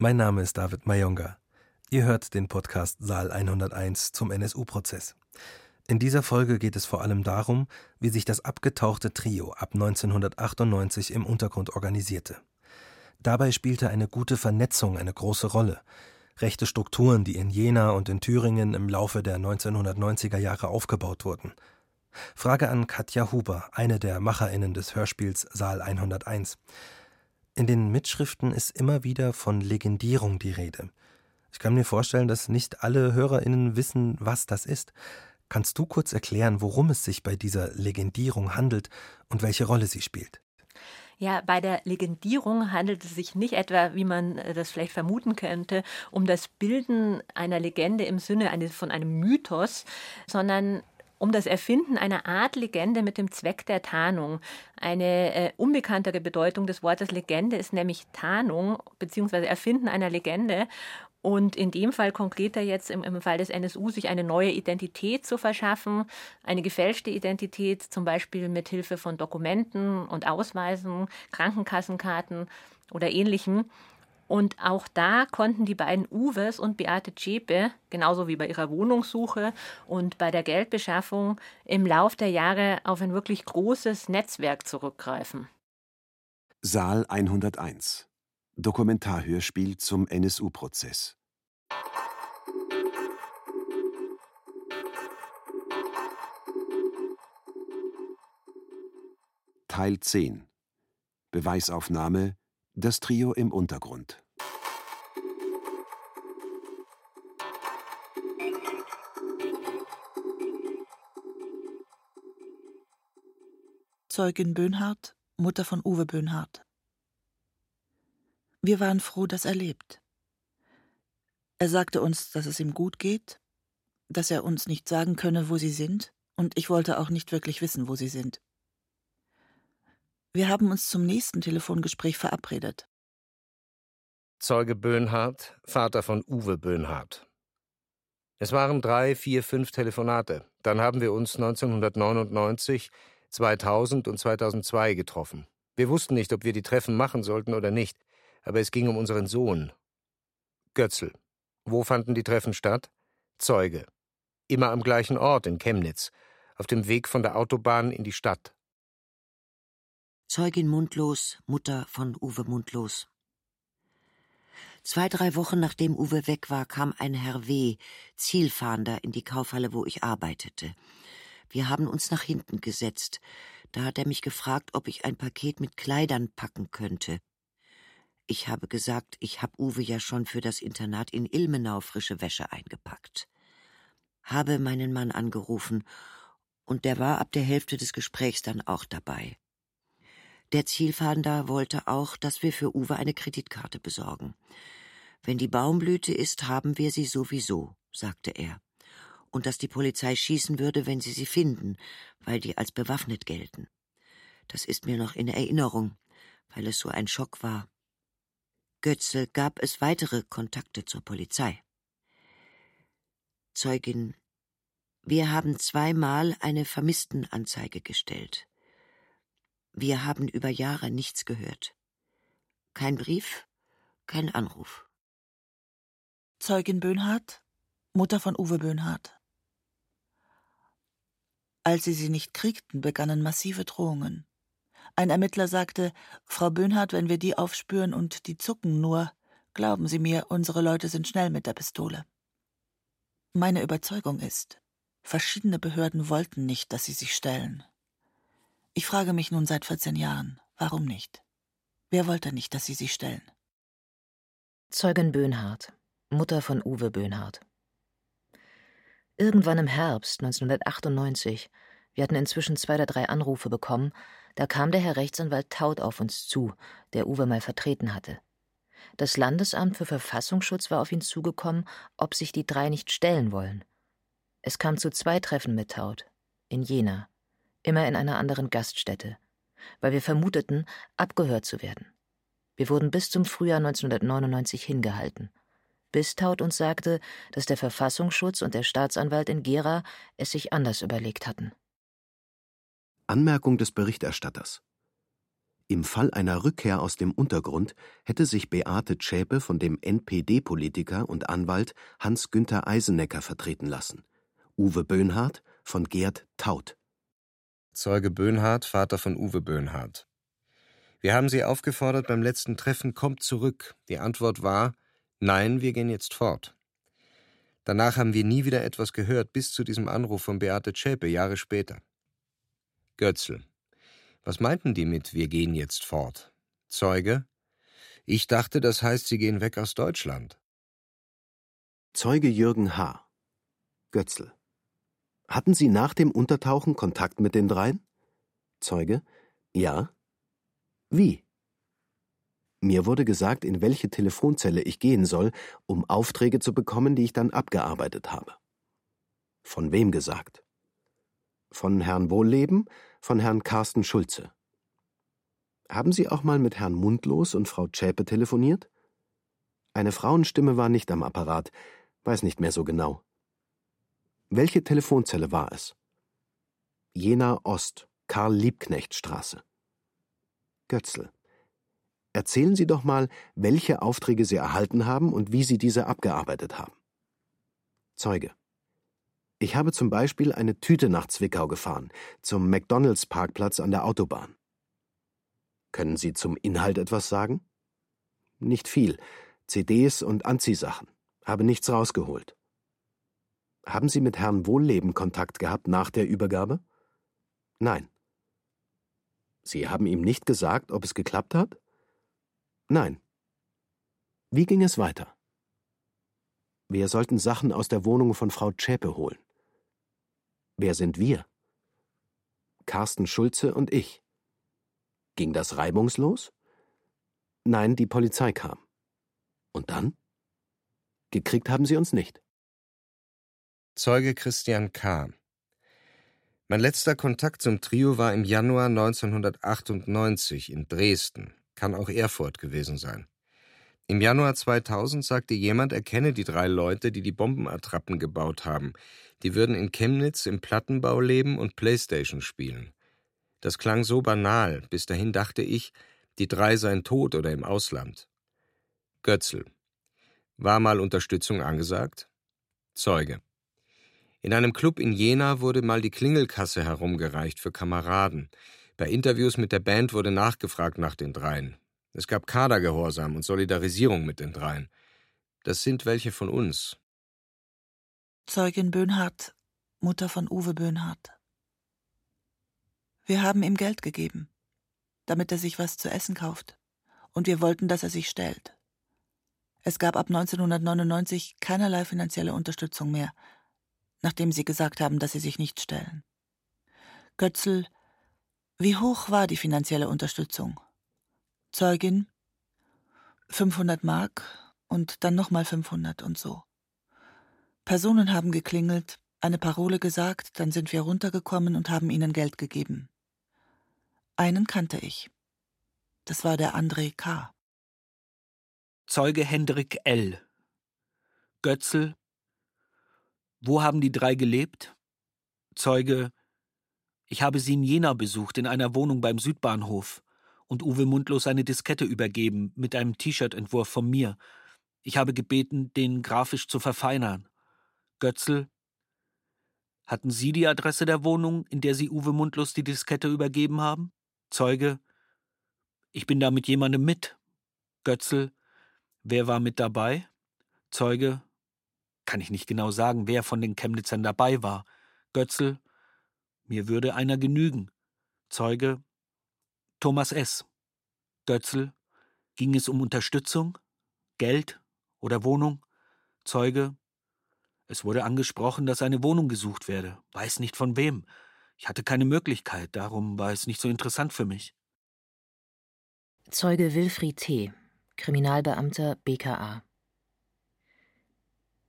Mein Name ist David Mayonga. Ihr hört den Podcast Saal 101 zum NSU-Prozess. In dieser Folge geht es vor allem darum, wie sich das abgetauchte Trio ab 1998 im Untergrund organisierte. Dabei spielte eine gute Vernetzung eine große Rolle. Rechte Strukturen, die in Jena und in Thüringen im Laufe der 1990er Jahre aufgebaut wurden. Frage an Katja Huber, eine der MacherInnen des Hörspiels Saal 101. In den Mitschriften ist immer wieder von Legendierung die Rede. Ich kann mir vorstellen, dass nicht alle HörerInnen wissen, was das ist. Kannst du kurz erklären, worum es sich bei dieser Legendierung handelt und welche Rolle sie spielt? Ja, bei der Legendierung handelt es sich nicht etwa, wie man äh, das vielleicht vermuten könnte, um das Bilden einer Legende im Sinne eines, von einem Mythos, sondern um das Erfinden einer Art Legende mit dem Zweck der Tarnung. Eine äh, unbekanntere Bedeutung des Wortes Legende ist nämlich Tarnung bzw. Erfinden einer Legende. Und in dem Fall konkreter jetzt im, im, Fall des NSU sich eine neue Identität zu verschaffen, eine gefälschte Identität, zum Beispiel mit Hilfe von Dokumenten und Ausweisen, Krankenkassenkarten oder ähnlichem. Und auch da konnten die beiden Uwes und Beate Zschäpe, genauso wie bei ihrer Wohnungssuche und bei der Geldbeschaffung, im Lauf der Jahre auf ein wirklich großes Netzwerk zurückgreifen. Saal 101 Dokumentarhörspiel zum NSU-Prozess. Teil 10 Beweisaufnahme Das Trio im Untergrund. Zeugin Böhnhardt, Mutter von Uwe Böhnhardt. Wir waren froh, dass er lebt. Er sagte uns, dass es ihm gut geht, dass er uns nicht sagen könne, wo sie sind, und ich wollte auch nicht wirklich wissen, wo sie sind. Wir haben uns zum nächsten Telefongespräch verabredet. Zeuge Böhnhardt, Vater von Uwe Böhnhardt. Es waren drei, vier, fünf Telefonate. Dann haben wir uns 1999, 2000 und 2002 getroffen. Wir wussten nicht, ob wir die Treffen machen sollten oder nicht aber es ging um unseren Sohn. Götzl. Wo fanden die Treffen statt? Zeuge. Immer am gleichen Ort in Chemnitz, auf dem Weg von der Autobahn in die Stadt. Zeugin Mundlos, Mutter von Uwe Mundlos. Zwei, drei Wochen nachdem Uwe weg war, kam ein Herr W., Zielfahnder, in die Kaufhalle, wo ich arbeitete. Wir haben uns nach hinten gesetzt. Da hat er mich gefragt, ob ich ein Paket mit Kleidern packen könnte. Ich habe gesagt, ich hab Uwe ja schon für das Internat in Ilmenau frische Wäsche eingepackt. Habe meinen Mann angerufen, und der war ab der Hälfte des Gesprächs dann auch dabei. Der Zielfahnder wollte auch, dass wir für Uwe eine Kreditkarte besorgen. Wenn die Baumblüte ist, haben wir sie sowieso, sagte er. Und dass die Polizei schießen würde, wenn sie sie finden, weil die als bewaffnet gelten. Das ist mir noch in Erinnerung, weil es so ein Schock war. Götze gab es weitere Kontakte zur Polizei. Zeugin Wir haben zweimal eine Vermisstenanzeige gestellt. Wir haben über Jahre nichts gehört. Kein Brief, kein Anruf. Zeugin Böhnhardt, Mutter von Uwe Böhnhardt. Als sie sie nicht kriegten, begannen massive Drohungen. Ein Ermittler sagte, Frau Böhnhardt, wenn wir die aufspüren und die zucken nur, glauben Sie mir, unsere Leute sind schnell mit der Pistole. Meine Überzeugung ist, verschiedene Behörden wollten nicht, dass sie sich stellen. Ich frage mich nun seit 14 Jahren, warum nicht? Wer wollte nicht, dass sie sich stellen? Zeugin Böhnhardt, Mutter von Uwe Böhnhardt. Irgendwann im Herbst 1998, wir hatten inzwischen zwei oder drei Anrufe bekommen, da kam der Herr Rechtsanwalt Taut auf uns zu, der Uwe mal vertreten hatte. Das Landesamt für Verfassungsschutz war auf ihn zugekommen, ob sich die drei nicht stellen wollen. Es kam zu zwei Treffen mit Taut, in Jena, immer in einer anderen Gaststätte, weil wir vermuteten, abgehört zu werden. Wir wurden bis zum Frühjahr 1999 hingehalten, bis Taut uns sagte, dass der Verfassungsschutz und der Staatsanwalt in Gera es sich anders überlegt hatten. Anmerkung des Berichterstatters. Im Fall einer Rückkehr aus dem Untergrund hätte sich Beate Zschäpe von dem NPD-Politiker und Anwalt Hans-Günther Eisenecker vertreten lassen, Uwe Böhnhardt von Gerd Taut. Zeuge Böhnhardt, Vater von Uwe Böhnhardt. Wir haben Sie aufgefordert beim letzten Treffen, kommt zurück. Die Antwort war, nein, wir gehen jetzt fort. Danach haben wir nie wieder etwas gehört, bis zu diesem Anruf von Beate Zschäpe Jahre später. Götzl. Was meinten die mit Wir gehen jetzt fort? Zeuge. Ich dachte, das heißt, Sie gehen weg aus Deutschland. Zeuge Jürgen H. Götzl. Hatten Sie nach dem Untertauchen Kontakt mit den dreien? Zeuge. Ja. Wie? Mir wurde gesagt, in welche Telefonzelle ich gehen soll, um Aufträge zu bekommen, die ich dann abgearbeitet habe. Von wem gesagt? Von Herrn Wohlleben, von Herrn Carsten Schulze. Haben Sie auch mal mit Herrn Mundlos und Frau Zschäpe telefoniert? Eine Frauenstimme war nicht am Apparat, weiß nicht mehr so genau. Welche Telefonzelle war es? Jena Ost, Karl-Liebknecht-Straße. Götzl. Erzählen Sie doch mal, welche Aufträge Sie erhalten haben und wie Sie diese abgearbeitet haben. Zeuge. Ich habe zum Beispiel eine Tüte nach Zwickau gefahren, zum McDonalds-Parkplatz an der Autobahn. Können Sie zum Inhalt etwas sagen? Nicht viel. CDs und Anziehsachen. Habe nichts rausgeholt. Haben Sie mit Herrn Wohlleben Kontakt gehabt nach der Übergabe? Nein. Sie haben ihm nicht gesagt, ob es geklappt hat? Nein. Wie ging es weiter? Wir sollten Sachen aus der Wohnung von Frau Zschäpe holen. Wer sind wir? Carsten Schulze und ich. Ging das reibungslos? Nein, die Polizei kam. Und dann? Gekriegt haben sie uns nicht. Zeuge Christian K. Mein letzter Kontakt zum Trio war im Januar 1998 in Dresden kann auch Erfurt gewesen sein. Im Januar 2000 sagte jemand, er kenne die drei Leute, die die Bombenattrappen gebaut haben. Die würden in Chemnitz im Plattenbau leben und Playstation spielen. Das klang so banal, bis dahin dachte ich, die drei seien tot oder im Ausland. Götzl. War mal Unterstützung angesagt? Zeuge. In einem Club in Jena wurde mal die Klingelkasse herumgereicht für Kameraden. Bei Interviews mit der Band wurde nachgefragt nach den dreien. Es gab Kadergehorsam und Solidarisierung mit den dreien. Das sind welche von uns. Zeugin Böhnhardt, Mutter von Uwe Böhnhardt. Wir haben ihm Geld gegeben, damit er sich was zu essen kauft. Und wir wollten, dass er sich stellt. Es gab ab 1999 keinerlei finanzielle Unterstützung mehr, nachdem sie gesagt haben, dass sie sich nicht stellen. Götzl wie hoch war die finanzielle Unterstützung? Zeugin 500 Mark und dann nochmal 500 und so. Personen haben geklingelt, eine Parole gesagt, dann sind wir runtergekommen und haben ihnen Geld gegeben. Einen kannte ich. Das war der André K. Zeuge Hendrik L. Götzl. Wo haben die drei gelebt? Zeuge ich habe sie in Jena besucht, in einer Wohnung beim Südbahnhof, und Uwe Mundlos eine Diskette übergeben mit einem T-Shirt-Entwurf von mir. Ich habe gebeten, den grafisch zu verfeinern. Götzl, hatten Sie die Adresse der Wohnung, in der Sie Uwe Mundlos die Diskette übergeben haben? Zeuge, ich bin da mit jemandem mit. Götzl, wer war mit dabei? Zeuge, kann ich nicht genau sagen, wer von den Chemnitzern dabei war. Götzl, mir würde einer genügen. Zeuge Thomas S. Götzl. Ging es um Unterstützung? Geld oder Wohnung? Zeuge Es wurde angesprochen, dass eine Wohnung gesucht werde. Weiß nicht von wem. Ich hatte keine Möglichkeit, darum war es nicht so interessant für mich. Zeuge Wilfried T., Kriminalbeamter BKA.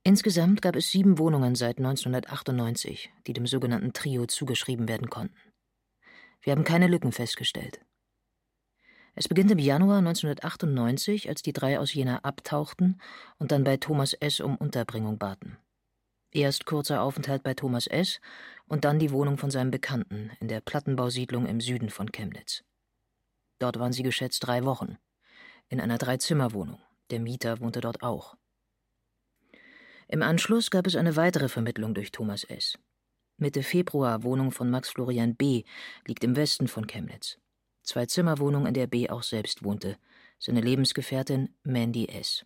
Insgesamt gab es sieben Wohnungen seit 1998, die dem sogenannten Trio zugeschrieben werden konnten. Wir haben keine Lücken festgestellt. Es beginnt im Januar 1998, als die drei aus Jena abtauchten und dann bei Thomas S. um Unterbringung baten. Erst kurzer Aufenthalt bei Thomas S. und dann die Wohnung von seinem Bekannten in der Plattenbausiedlung im Süden von Chemnitz. Dort waren sie geschätzt drei Wochen. In einer Dreizimmerwohnung. Der Mieter wohnte dort auch. Im Anschluss gab es eine weitere Vermittlung durch Thomas S. Mitte Februar Wohnung von Max Florian B. liegt im Westen von Chemnitz. Zwei Zimmerwohnung, in der B. auch selbst wohnte. Seine Lebensgefährtin Mandy S.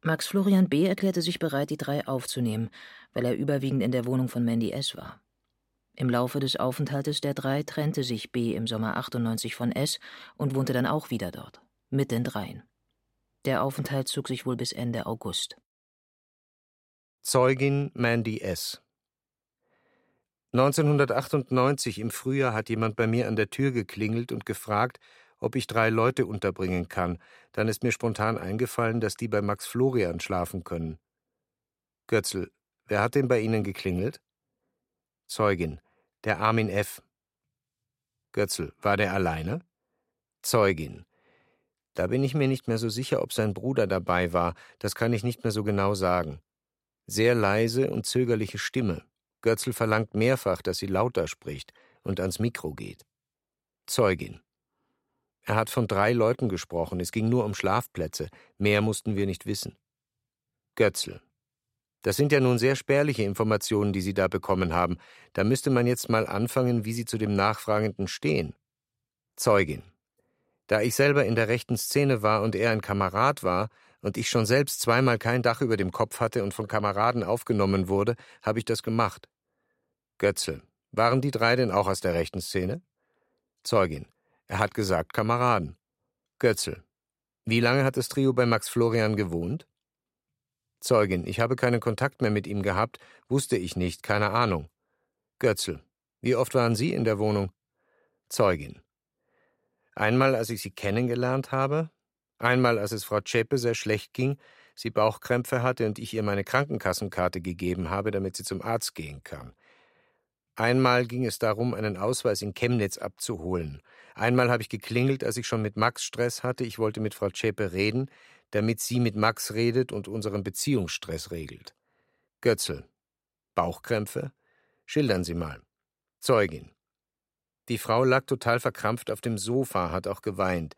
Max Florian B. erklärte sich bereit, die drei aufzunehmen, weil er überwiegend in der Wohnung von Mandy S. war. Im Laufe des Aufenthaltes der drei trennte sich B. im Sommer 98 von S. und wohnte dann auch wieder dort, mit den dreien. Der Aufenthalt zog sich wohl bis Ende August. Zeugin Mandy S. 1998 im Frühjahr hat jemand bei mir an der Tür geklingelt und gefragt, ob ich drei Leute unterbringen kann. Dann ist mir spontan eingefallen, dass die bei Max Florian schlafen können. Götzl, wer hat denn bei Ihnen geklingelt? Zeugin, der Armin F. Götzl, war der alleine? Zeugin, da bin ich mir nicht mehr so sicher, ob sein Bruder dabei war, das kann ich nicht mehr so genau sagen. Sehr leise und zögerliche Stimme. Götzl verlangt mehrfach, dass sie lauter spricht und ans Mikro geht. Zeugin. Er hat von drei Leuten gesprochen, es ging nur um Schlafplätze, mehr mussten wir nicht wissen. Götzl. Das sind ja nun sehr spärliche Informationen, die Sie da bekommen haben. Da müsste man jetzt mal anfangen, wie Sie zu dem Nachfragenden stehen. Zeugin. Da ich selber in der rechten Szene war und er ein Kamerad war, und ich schon selbst zweimal kein Dach über dem Kopf hatte und von Kameraden aufgenommen wurde, habe ich das gemacht. Götze. Waren die drei denn auch aus der rechten Szene? Zeugin. Er hat gesagt Kameraden. Götzl. Wie lange hat das Trio bei Max Florian gewohnt? Zeugin. Ich habe keinen Kontakt mehr mit ihm gehabt, wusste ich nicht, keine Ahnung. Götzl. Wie oft waren Sie in der Wohnung? Zeugin. Einmal, als ich Sie kennengelernt habe, einmal, als es Frau Zschäpe sehr schlecht ging, sie Bauchkrämpfe hatte und ich ihr meine Krankenkassenkarte gegeben habe, damit sie zum Arzt gehen kann. Einmal ging es darum, einen Ausweis in Chemnitz abzuholen. Einmal habe ich geklingelt, als ich schon mit Max Stress hatte. Ich wollte mit Frau Zschäpe reden, damit sie mit Max redet und unseren Beziehungsstress regelt. Götzl. Bauchkrämpfe? Schildern Sie mal. Zeugin. Die Frau lag total verkrampft auf dem Sofa, hat auch geweint.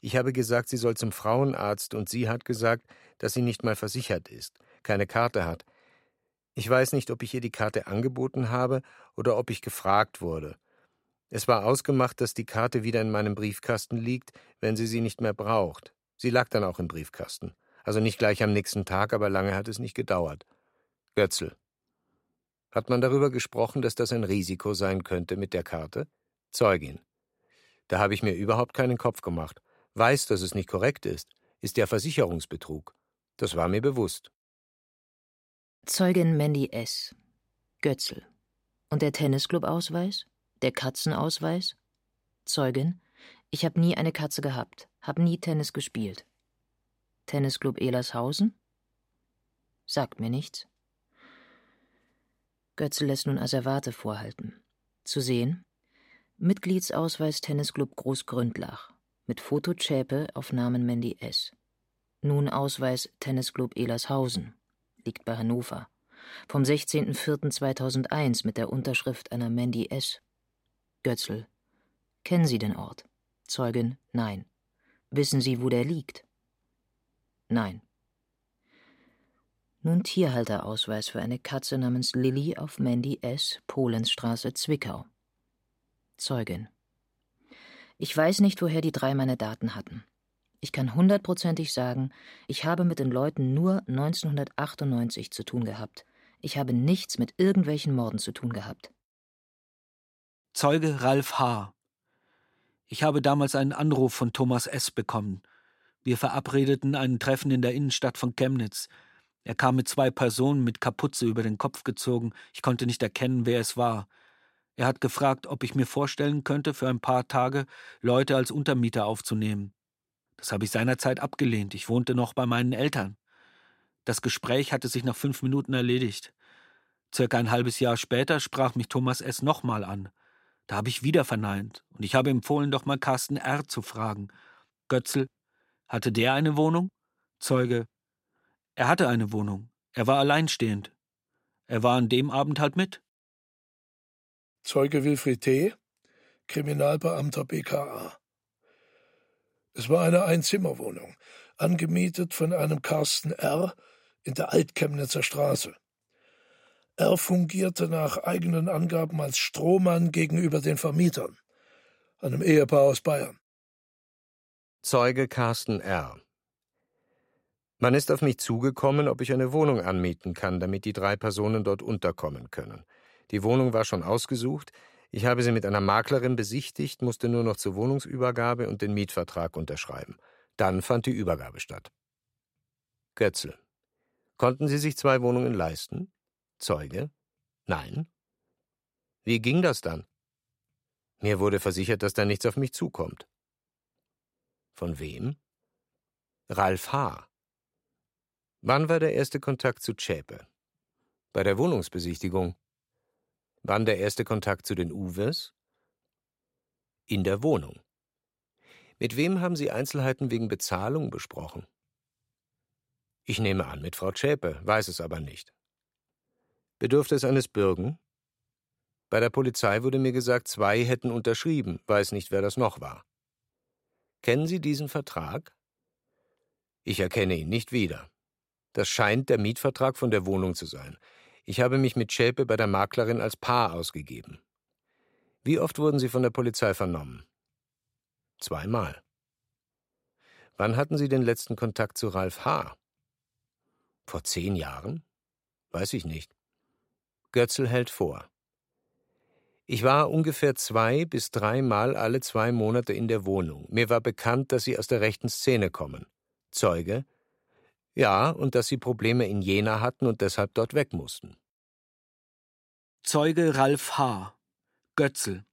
Ich habe gesagt, sie soll zum Frauenarzt, und sie hat gesagt, dass sie nicht mal versichert ist, keine Karte hat. Ich weiß nicht, ob ich ihr die Karte angeboten habe oder ob ich gefragt wurde. Es war ausgemacht, dass die Karte wieder in meinem Briefkasten liegt, wenn sie sie nicht mehr braucht. Sie lag dann auch im Briefkasten. Also nicht gleich am nächsten Tag, aber lange hat es nicht gedauert. Götzl. Hat man darüber gesprochen, dass das ein Risiko sein könnte mit der Karte? Zeugin. Da habe ich mir überhaupt keinen Kopf gemacht. Weiß, dass es nicht korrekt ist. Ist ja Versicherungsbetrug. Das war mir bewusst. Zeugin Mandy S. Götzl. Und der Tennisclub-Ausweis? Der Katzenausweis? Zeugin. Ich habe nie eine Katze gehabt, habe nie Tennis gespielt. Tennisclub Elershausen? Sagt mir nichts. Götzl lässt nun Asservate vorhalten. Zu sehen: Mitgliedsausweis Tennisclub Großgründlach. Mit Foto Zschäpe auf Namen Mandy S. Nun Ausweis Tennisclub Elershausen liegt bei Hannover. Vom 16.04.2001 mit der Unterschrift einer Mandy S. Götzl. Kennen Sie den Ort? Zeugin. Nein. Wissen Sie, wo der liegt? Nein. Nun Tierhalterausweis für eine Katze namens Lilly auf Mandy S. Polensstraße, Zwickau. Zeugin. Ich weiß nicht, woher die drei meine Daten hatten. Ich kann hundertprozentig sagen, ich habe mit den Leuten nur 1998 zu tun gehabt. Ich habe nichts mit irgendwelchen Morden zu tun gehabt. Zeuge Ralf H. Ich habe damals einen Anruf von Thomas S. bekommen. Wir verabredeten ein Treffen in der Innenstadt von Chemnitz. Er kam mit zwei Personen mit Kapuze über den Kopf gezogen. Ich konnte nicht erkennen, wer es war. Er hat gefragt, ob ich mir vorstellen könnte, für ein paar Tage Leute als Untermieter aufzunehmen. Das habe ich seinerzeit abgelehnt. Ich wohnte noch bei meinen Eltern. Das Gespräch hatte sich nach fünf Minuten erledigt. Circa ein halbes Jahr später sprach mich Thomas S. nochmal an. Da habe ich wieder verneint und ich habe empfohlen, doch mal Carsten R. zu fragen. Götzl, hatte der eine Wohnung? Zeuge, er hatte eine Wohnung. Er war alleinstehend. Er war an dem Abend halt mit. Zeuge Wilfried T. Kriminalbeamter BKA. Es war eine Einzimmerwohnung, angemietet von einem Carsten R. in der Altchemnitzer Straße. Er fungierte nach eigenen Angaben als Strohmann gegenüber den Vermietern, einem Ehepaar aus Bayern. Zeuge Carsten R. Man ist auf mich zugekommen, ob ich eine Wohnung anmieten kann, damit die drei Personen dort unterkommen können. Die Wohnung war schon ausgesucht, ich habe sie mit einer Maklerin besichtigt, musste nur noch zur Wohnungsübergabe und den Mietvertrag unterschreiben. Dann fand die Übergabe statt. Götzl. Konnten Sie sich zwei Wohnungen leisten? Zeuge? Nein. Wie ging das dann? Mir wurde versichert, dass da nichts auf mich zukommt. Von wem? Ralf H. Wann war der erste Kontakt zu Zschäpe? Bei der Wohnungsbesichtigung. Wann der erste Kontakt zu den Uwes? In der Wohnung. Mit wem haben Sie Einzelheiten wegen Bezahlung besprochen? Ich nehme an, mit Frau Zschäpe, weiß es aber nicht. Bedurfte es eines Bürgen? Bei der Polizei wurde mir gesagt, zwei hätten unterschrieben, weiß nicht, wer das noch war. Kennen Sie diesen Vertrag? Ich erkenne ihn nicht wieder. Das scheint der Mietvertrag von der Wohnung zu sein. Ich habe mich mit Schäpe bei der Maklerin als Paar ausgegeben. Wie oft wurden Sie von der Polizei vernommen? Zweimal. Wann hatten Sie den letzten Kontakt zu Ralf H.? Vor zehn Jahren? Weiß ich nicht. Götzl hält vor. Ich war ungefähr zwei bis dreimal alle zwei Monate in der Wohnung. Mir war bekannt, dass Sie aus der rechten Szene kommen. Zeuge. Ja, und dass Sie Probleme in Jena hatten und deshalb dort weg mussten. Zeuge Ralf H. Götzl.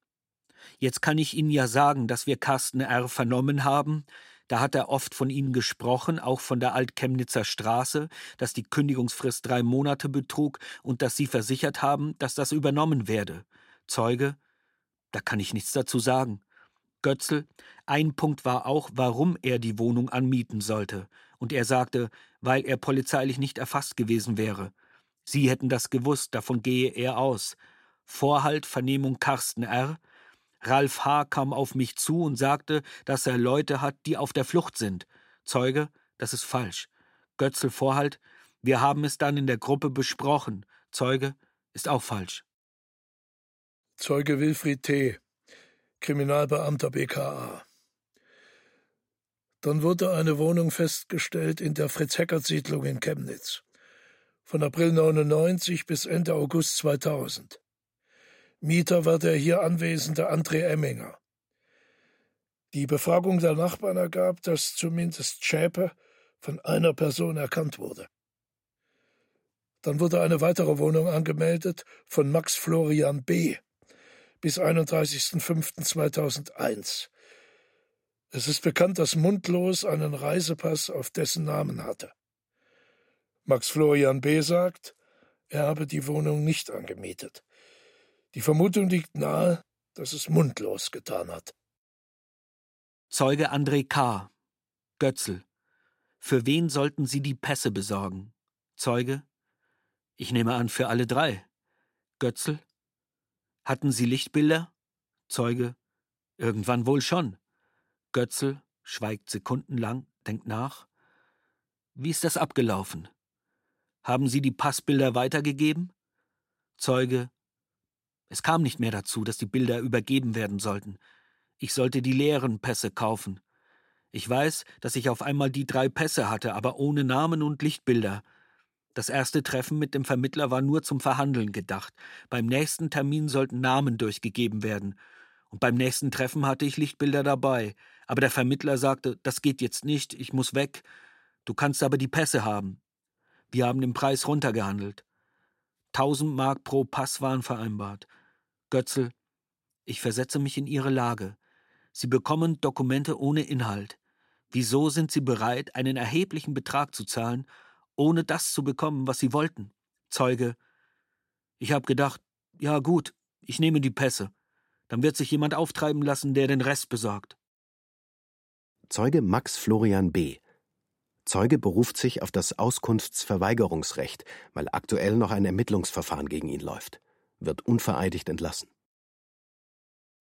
Jetzt kann ich Ihnen ja sagen, dass wir Carsten R. vernommen haben, da hat er oft von Ihnen gesprochen, auch von der Altchemnitzer Straße, dass die Kündigungsfrist drei Monate betrug und dass Sie versichert haben, dass das übernommen werde. Zeuge, da kann ich nichts dazu sagen. Götzl, ein Punkt war auch, warum er die Wohnung anmieten sollte. Und er sagte, weil er polizeilich nicht erfasst gewesen wäre. Sie hätten das gewusst, davon gehe er aus. Vorhalt Vernehmung Carsten R., Ralf H. kam auf mich zu und sagte, dass er Leute hat, die auf der Flucht sind. Zeuge, das ist falsch. Götzl Vorhalt, wir haben es dann in der Gruppe besprochen. Zeuge, ist auch falsch. Zeuge Wilfried T., Kriminalbeamter BKA. Dann wurde eine Wohnung festgestellt in der Fritz-Heckert-Siedlung in Chemnitz. Von April 99 bis Ende August 2000. Mieter war der hier anwesende André Emminger. Die Befragung der Nachbarn ergab, dass zumindest Schäpe von einer Person erkannt wurde. Dann wurde eine weitere Wohnung angemeldet von Max Florian B. bis 31.05.2001. Es ist bekannt, dass Mundlos einen Reisepass auf dessen Namen hatte. Max Florian B. sagt, er habe die Wohnung nicht angemietet. Die Vermutung liegt nahe, dass es mundlos getan hat. Zeuge André K. Götzl. Für wen sollten Sie die Pässe besorgen? Zeuge. Ich nehme an, für alle drei. Götzl. Hatten Sie Lichtbilder? Zeuge. Irgendwann wohl schon. Götzl schweigt sekundenlang, denkt nach. Wie ist das abgelaufen? Haben Sie die Passbilder weitergegeben? Zeuge. Es kam nicht mehr dazu, dass die Bilder übergeben werden sollten. Ich sollte die leeren Pässe kaufen. Ich weiß, dass ich auf einmal die drei Pässe hatte, aber ohne Namen und Lichtbilder. Das erste Treffen mit dem Vermittler war nur zum Verhandeln gedacht. Beim nächsten Termin sollten Namen durchgegeben werden. Und beim nächsten Treffen hatte ich Lichtbilder dabei. Aber der Vermittler sagte, das geht jetzt nicht, ich muss weg. Du kannst aber die Pässe haben. Wir haben den Preis runtergehandelt. Tausend Mark pro Pass waren vereinbart. Götzl, ich versetze mich in Ihre Lage. Sie bekommen Dokumente ohne Inhalt. Wieso sind Sie bereit, einen erheblichen Betrag zu zahlen, ohne das zu bekommen, was Sie wollten? Zeuge, ich habe gedacht, ja gut, ich nehme die Pässe. Dann wird sich jemand auftreiben lassen, der den Rest besorgt. Zeuge Max Florian B. Zeuge beruft sich auf das Auskunftsverweigerungsrecht, weil aktuell noch ein Ermittlungsverfahren gegen ihn läuft wird unvereidigt entlassen.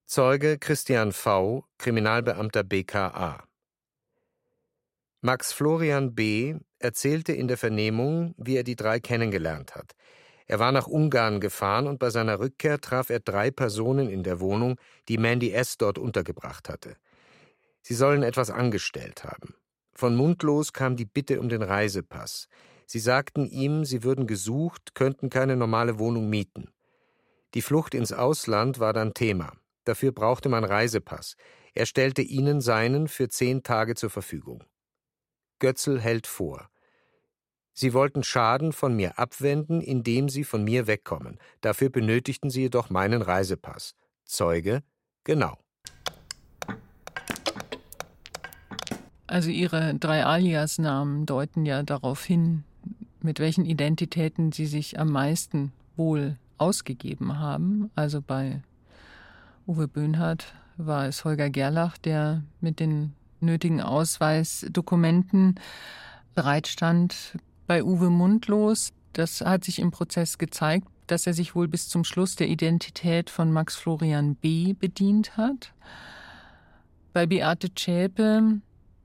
Zeuge Christian V., Kriminalbeamter BKA. Max Florian B. erzählte in der Vernehmung, wie er die drei kennengelernt hat. Er war nach Ungarn gefahren und bei seiner Rückkehr traf er drei Personen in der Wohnung, die Mandy S. dort untergebracht hatte. Sie sollen etwas angestellt haben. Von Mundlos kam die Bitte um den Reisepass. Sie sagten ihm, sie würden gesucht, könnten keine normale Wohnung mieten. Die Flucht ins Ausland war dann Thema. Dafür brauchte man Reisepass. Er stellte ihnen seinen für zehn Tage zur Verfügung. Götzl hält vor. Sie wollten Schaden von mir abwenden, indem sie von mir wegkommen. Dafür benötigten sie jedoch meinen Reisepass. Zeuge, genau. Also Ihre drei Alias-Namen deuten ja darauf hin, mit welchen Identitäten Sie sich am meisten wohl ausgegeben haben. Also bei Uwe Böhnhardt war es Holger Gerlach, der mit den nötigen Ausweisdokumenten bereitstand. Bei Uwe Mundlos, das hat sich im Prozess gezeigt, dass er sich wohl bis zum Schluss der Identität von Max Florian B. bedient hat. Bei Beate Zschäpe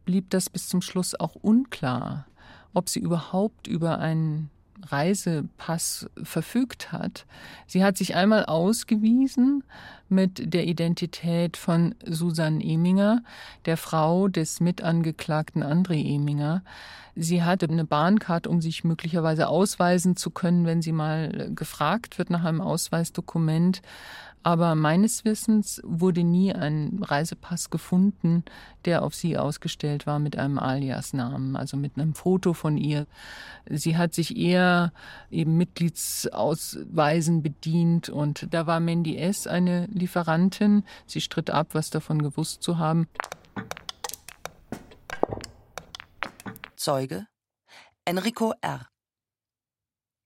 blieb das bis zum Schluss auch unklar, ob sie überhaupt über einen Reisepass verfügt hat. Sie hat sich einmal ausgewiesen mit der Identität von Susanne Eminger, der Frau des Mitangeklagten André Eminger. Sie hatte eine Bahncard, um sich möglicherweise ausweisen zu können, wenn sie mal gefragt wird nach einem Ausweisdokument. Aber meines Wissens wurde nie ein Reisepass gefunden, der auf sie ausgestellt war mit einem Alias-Namen, also mit einem Foto von ihr. Sie hat sich eher eben Mitgliedsausweisen bedient und da war Mandy S. eine Lieferantin. Sie stritt ab, was davon gewusst zu haben. Zeuge Enrico R.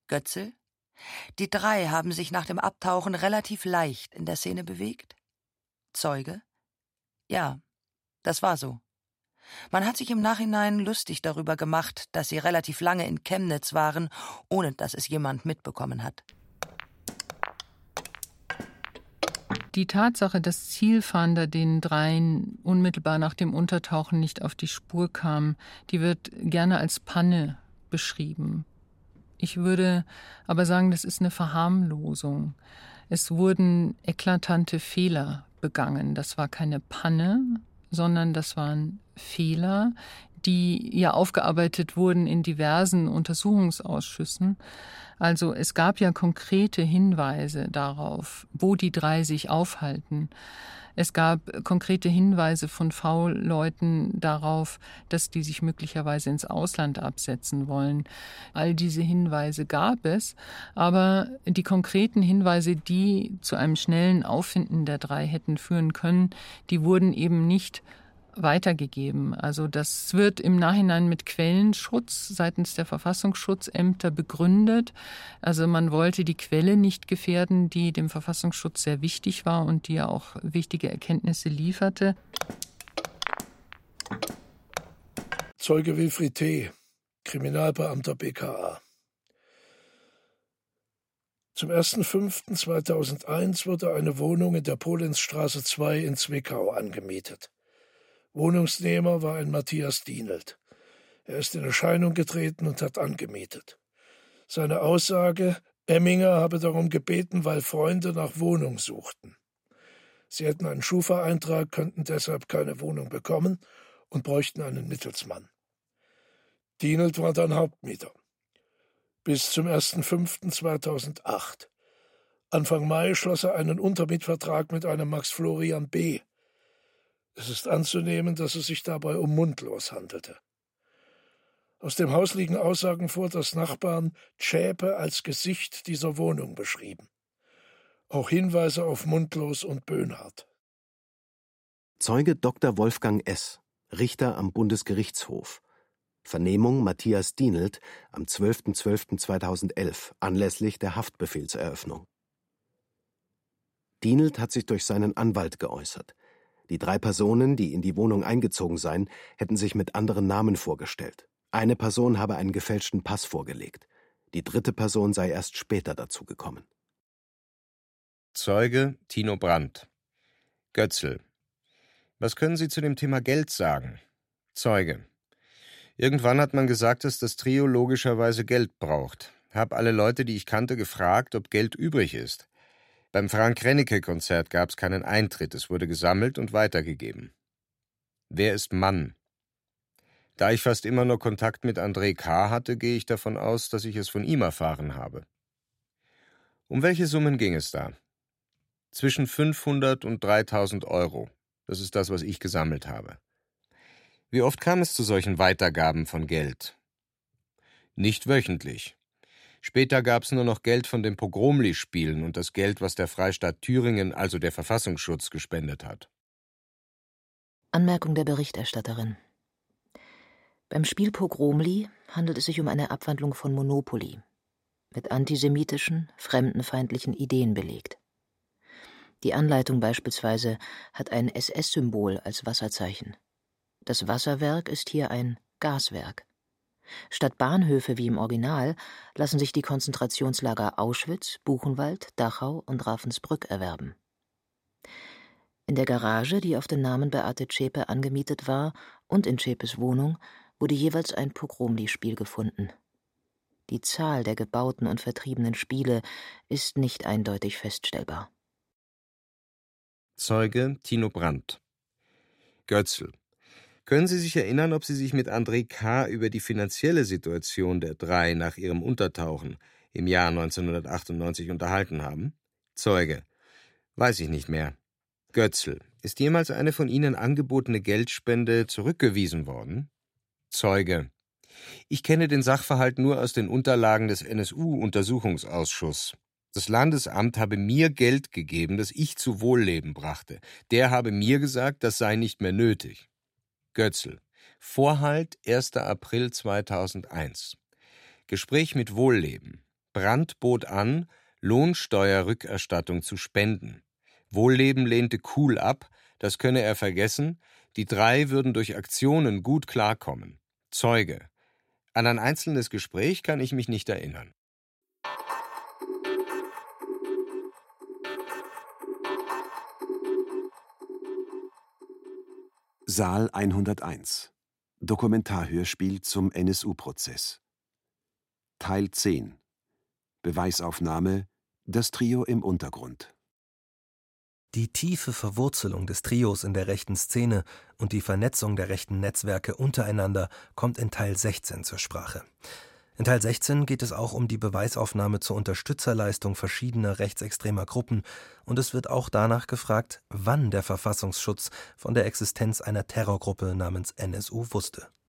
Götzel die drei haben sich nach dem Abtauchen relativ leicht in der Szene bewegt. Zeuge? Ja, das war so. Man hat sich im Nachhinein lustig darüber gemacht, dass sie relativ lange in Chemnitz waren, ohne dass es jemand mitbekommen hat. Die Tatsache, dass Zielfahnder den dreien unmittelbar nach dem Untertauchen nicht auf die Spur kamen, die wird gerne als Panne beschrieben. Ich würde aber sagen, das ist eine Verharmlosung. Es wurden eklatante Fehler begangen. Das war keine Panne, sondern das waren Fehler, die ja aufgearbeitet wurden in diversen Untersuchungsausschüssen. Also es gab ja konkrete Hinweise darauf, wo die drei sich aufhalten. Es gab konkrete Hinweise von V-Leuten darauf, dass die sich möglicherweise ins Ausland absetzen wollen. All diese Hinweise gab es, aber die konkreten Hinweise, die zu einem schnellen Auffinden der drei hätten führen können, die wurden eben nicht weitergegeben. Also das wird im Nachhinein mit Quellenschutz seitens der Verfassungsschutzämter begründet. Also man wollte die Quelle nicht gefährden, die dem Verfassungsschutz sehr wichtig war und die ja auch wichtige Erkenntnisse lieferte. Zeuge Wilfried T., Kriminalbeamter BKA. Zum 1.5.2001 wurde eine Wohnung in der Polensstraße 2 in Zwickau angemietet. Wohnungsnehmer war ein Matthias Dienelt. Er ist in Erscheinung getreten und hat angemietet. Seine Aussage, Emminger habe darum gebeten, weil Freunde nach Wohnung suchten. Sie hätten einen Schufa-Eintrag, könnten deshalb keine Wohnung bekommen und bräuchten einen Mittelsmann. Dienelt war dann Hauptmieter. Bis zum 1.5.2008. Anfang Mai schloss er einen Untermietvertrag mit einem Max Florian B., es ist anzunehmen, dass es sich dabei um Mundlos handelte. Aus dem Haus liegen Aussagen vor, dass Nachbarn Zschäpe als Gesicht dieser Wohnung beschrieben. Auch Hinweise auf Mundlos und Böhnhardt. Zeuge Dr. Wolfgang S., Richter am Bundesgerichtshof. Vernehmung Matthias Dienelt am 12.12.2011 anlässlich der Haftbefehlseröffnung. Dienelt hat sich durch seinen Anwalt geäußert. Die drei Personen, die in die Wohnung eingezogen seien, hätten sich mit anderen Namen vorgestellt. Eine Person habe einen gefälschten Pass vorgelegt. Die dritte Person sei erst später dazugekommen. Zeuge Tino Brandt. Götzl. Was können Sie zu dem Thema Geld sagen? Zeuge. Irgendwann hat man gesagt, dass das Trio logischerweise Geld braucht. Hab alle Leute, die ich kannte, gefragt, ob Geld übrig ist. Beim Frank-Rennecke-Konzert gab es keinen Eintritt, es wurde gesammelt und weitergegeben. Wer ist Mann? Da ich fast immer nur Kontakt mit André K. hatte, gehe ich davon aus, dass ich es von ihm erfahren habe. Um welche Summen ging es da? Zwischen 500 und 3000 Euro. Das ist das, was ich gesammelt habe. Wie oft kam es zu solchen Weitergaben von Geld? Nicht wöchentlich. Später gab es nur noch Geld von den Pogromli-Spielen und das Geld, was der Freistaat Thüringen, also der Verfassungsschutz, gespendet hat. Anmerkung der Berichterstatterin. Beim Spiel Pogromli handelt es sich um eine Abwandlung von Monopoly, mit antisemitischen, fremdenfeindlichen Ideen belegt. Die Anleitung beispielsweise hat ein SS-Symbol als Wasserzeichen. Das Wasserwerk ist hier ein Gaswerk. Statt Bahnhöfe wie im Original lassen sich die Konzentrationslager Auschwitz, Buchenwald, Dachau und Ravensbrück erwerben. In der Garage, die auf den Namen Beate Zschäpe angemietet war, und in Zschäpes Wohnung wurde jeweils ein Pogromli-Spiel gefunden. Die Zahl der gebauten und vertriebenen Spiele ist nicht eindeutig feststellbar. Zeuge Tino Brandt Götzl können Sie sich erinnern, ob Sie sich mit André K. über die finanzielle Situation der drei nach ihrem Untertauchen im Jahr 1998 unterhalten haben? Zeuge. Weiß ich nicht mehr. Götzl. Ist jemals eine von Ihnen angebotene Geldspende zurückgewiesen worden? Zeuge. Ich kenne den Sachverhalt nur aus den Unterlagen des NSU-Untersuchungsausschusses. Das Landesamt habe mir Geld gegeben, das ich zu Wohlleben brachte. Der habe mir gesagt, das sei nicht mehr nötig. Götzl. Vorhalt 1. April 2001. Gespräch mit Wohlleben. Brandt bot an, Lohnsteuerrückerstattung zu spenden. Wohlleben lehnte cool ab, das könne er vergessen, die drei würden durch Aktionen gut klarkommen. Zeuge. An ein einzelnes Gespräch kann ich mich nicht erinnern. Saal 101 Dokumentarhörspiel zum NSU-Prozess Teil 10 Beweisaufnahme. Das Trio im Untergrund. Die tiefe Verwurzelung des Trios in der rechten Szene und die Vernetzung der rechten Netzwerke untereinander kommt in Teil 16 zur Sprache. In Teil 16 geht es auch um die Beweisaufnahme zur Unterstützerleistung verschiedener rechtsextremer Gruppen. Und es wird auch danach gefragt, wann der Verfassungsschutz von der Existenz einer Terrorgruppe namens NSU wusste